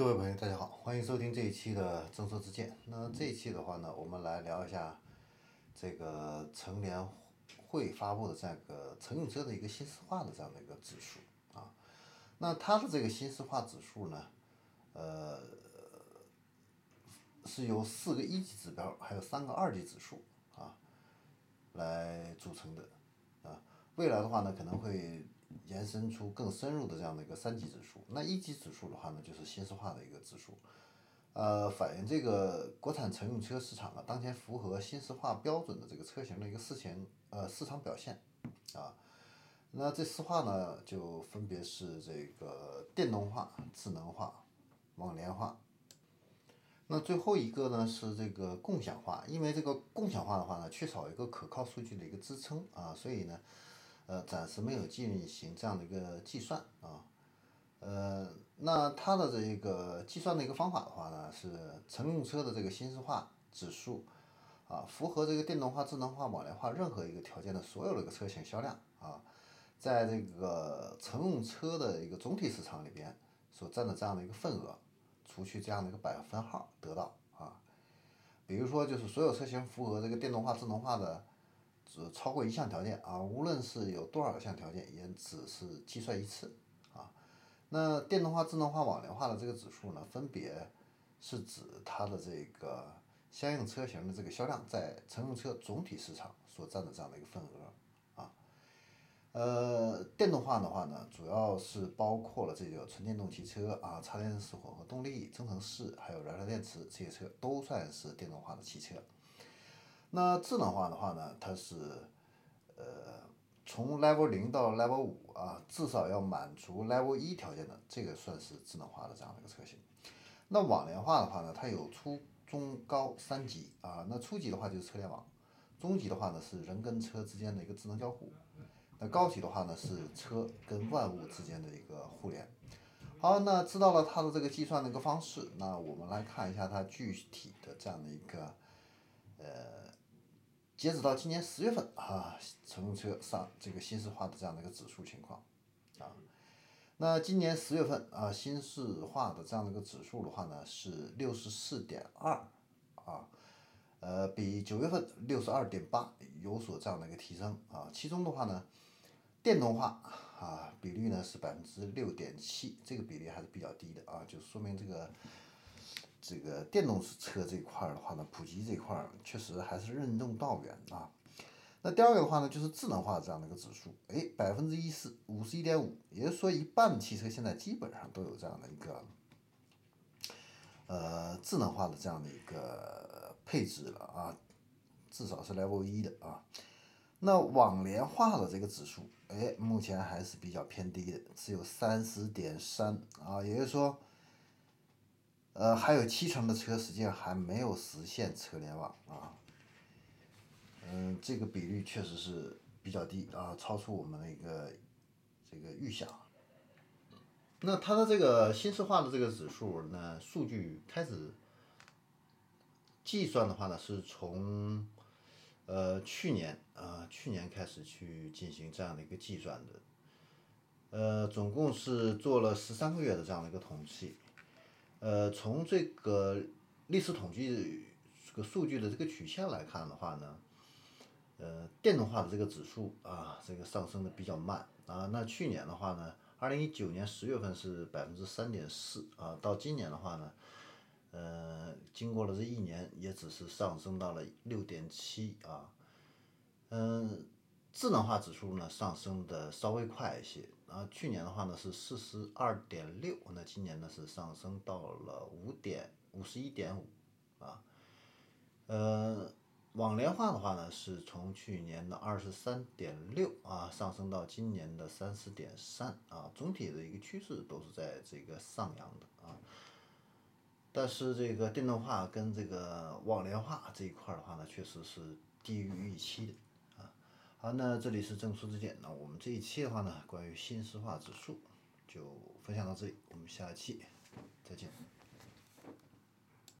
各位朋友，大家好，欢迎收听这一期的政策之见。那这一期的话呢，我们来聊一下这个乘联会发布的这样一个乘用车的一个新式化的这样的一个指数啊。那它的这个新式化指数呢，呃，是由四个一级指标，还有三个二级指数啊来组成的啊。未来的话呢，可能会延伸出更深入的这样的一个三级指数。那一级指数的话呢，就是新式化的一个指数，呃，反映这个国产乘用车市场啊，当前符合新式化标准的这个车型的一个市前呃市场表现啊。那这四化呢，就分别是这个电动化、智能化、网联化。那最后一个呢是这个共享化，因为这个共享化的话呢，缺少一个可靠数据的一个支撑啊，所以呢。呃，暂时没有进行这样的一个计算啊，呃，那它的这一个计算的一个方法的话呢，是乘用车的这个新式化指数啊，符合这个电动化、智能化、网联化任何一个条件的所有的一个车型销量啊，在这个乘用车的一个总体市场里边所占的这样的一个份额，除去这样的一个百分号得到啊，比如说就是所有车型符合这个电动化、智能化的。只超过一项条件啊，无论是有多少项条件，也只是计算一次啊。那电动化、智能化、网联化的这个指数呢，分别是指它的这个相应车型的这个销量在乘用车总体市场所占的这样的一个份额啊。呃，电动化的话呢，主要是包括了这个纯电动汽车啊、插电式混合动力、增程式，还有燃料电池这些车都算是电动化的汽车。那智能化的话呢，它是，呃，从 level 零到 level 五啊，至少要满足 level 一条件的，这个算是智能化的这样的一个车型。那网联化的话呢，它有初中高三级啊，那初级的话就是车联网，中级的话呢是人跟车之间的一个智能交互，那高级的话呢是车跟万物之间的一个互联。好，那知道了它的这个计算的一个方式，那我们来看一下它具体的这样的一个，呃。截止到今年十月份啊，乘用车上这个新式化的这样的一个指数情况啊，那今年十月份啊，新式化的这样的一个指数的话呢是六十四点二啊，呃，比九月份六十二点八有所这样的一个提升啊，其中的话呢，电动化啊比率呢是百分之六点七，这个比例还是比较低的啊，就说明这个。这个电动车这块儿的话呢，普及这块儿确实还是任重道远啊。那第二个的话呢，就是智能化这样的一个指数，哎，百分之一十五十一点五，也就是说一半汽车现在基本上都有这样的一个，呃，智能化的这样的一个配置了啊，至少是 level 一的啊。那网联化的这个指数，哎，目前还是比较偏低的，只有三十点三啊，也就是说。呃，还有七成的车实际上还没有实现车联网啊，嗯，这个比率确实是比较低啊，超出我们的一个这个预想。那它的这个新式化的这个指数呢，数据开始计算的话呢，是从呃去年啊去年开始去进行这样的一个计算的，呃，总共是做了十三个月的这样的一个统计。呃，从这个历史统计这个数据的这个曲线来看的话呢，呃，电动化的这个指数啊，这个上升的比较慢啊。那去年的话呢，二零一九年十月份是百分之三点四啊，到今年的话呢，呃，经过了这一年，也只是上升到了六点七啊。嗯，智能化指数呢上升的稍微快一些。啊，去年的话呢是四十二点六，那今年呢是上升到了五点五十一点五，啊，呃，网联化的话呢是从去年的二十三点六啊上升到今年的三十点三啊，总体的一个趋势都是在这个上扬的啊，但是这个电动化跟这个网联化这一块的话呢，确实是低于预期的。好，那这里是正说之见。那我们这一期的话呢，关于新石化指数就分享到这里，我们下期再见。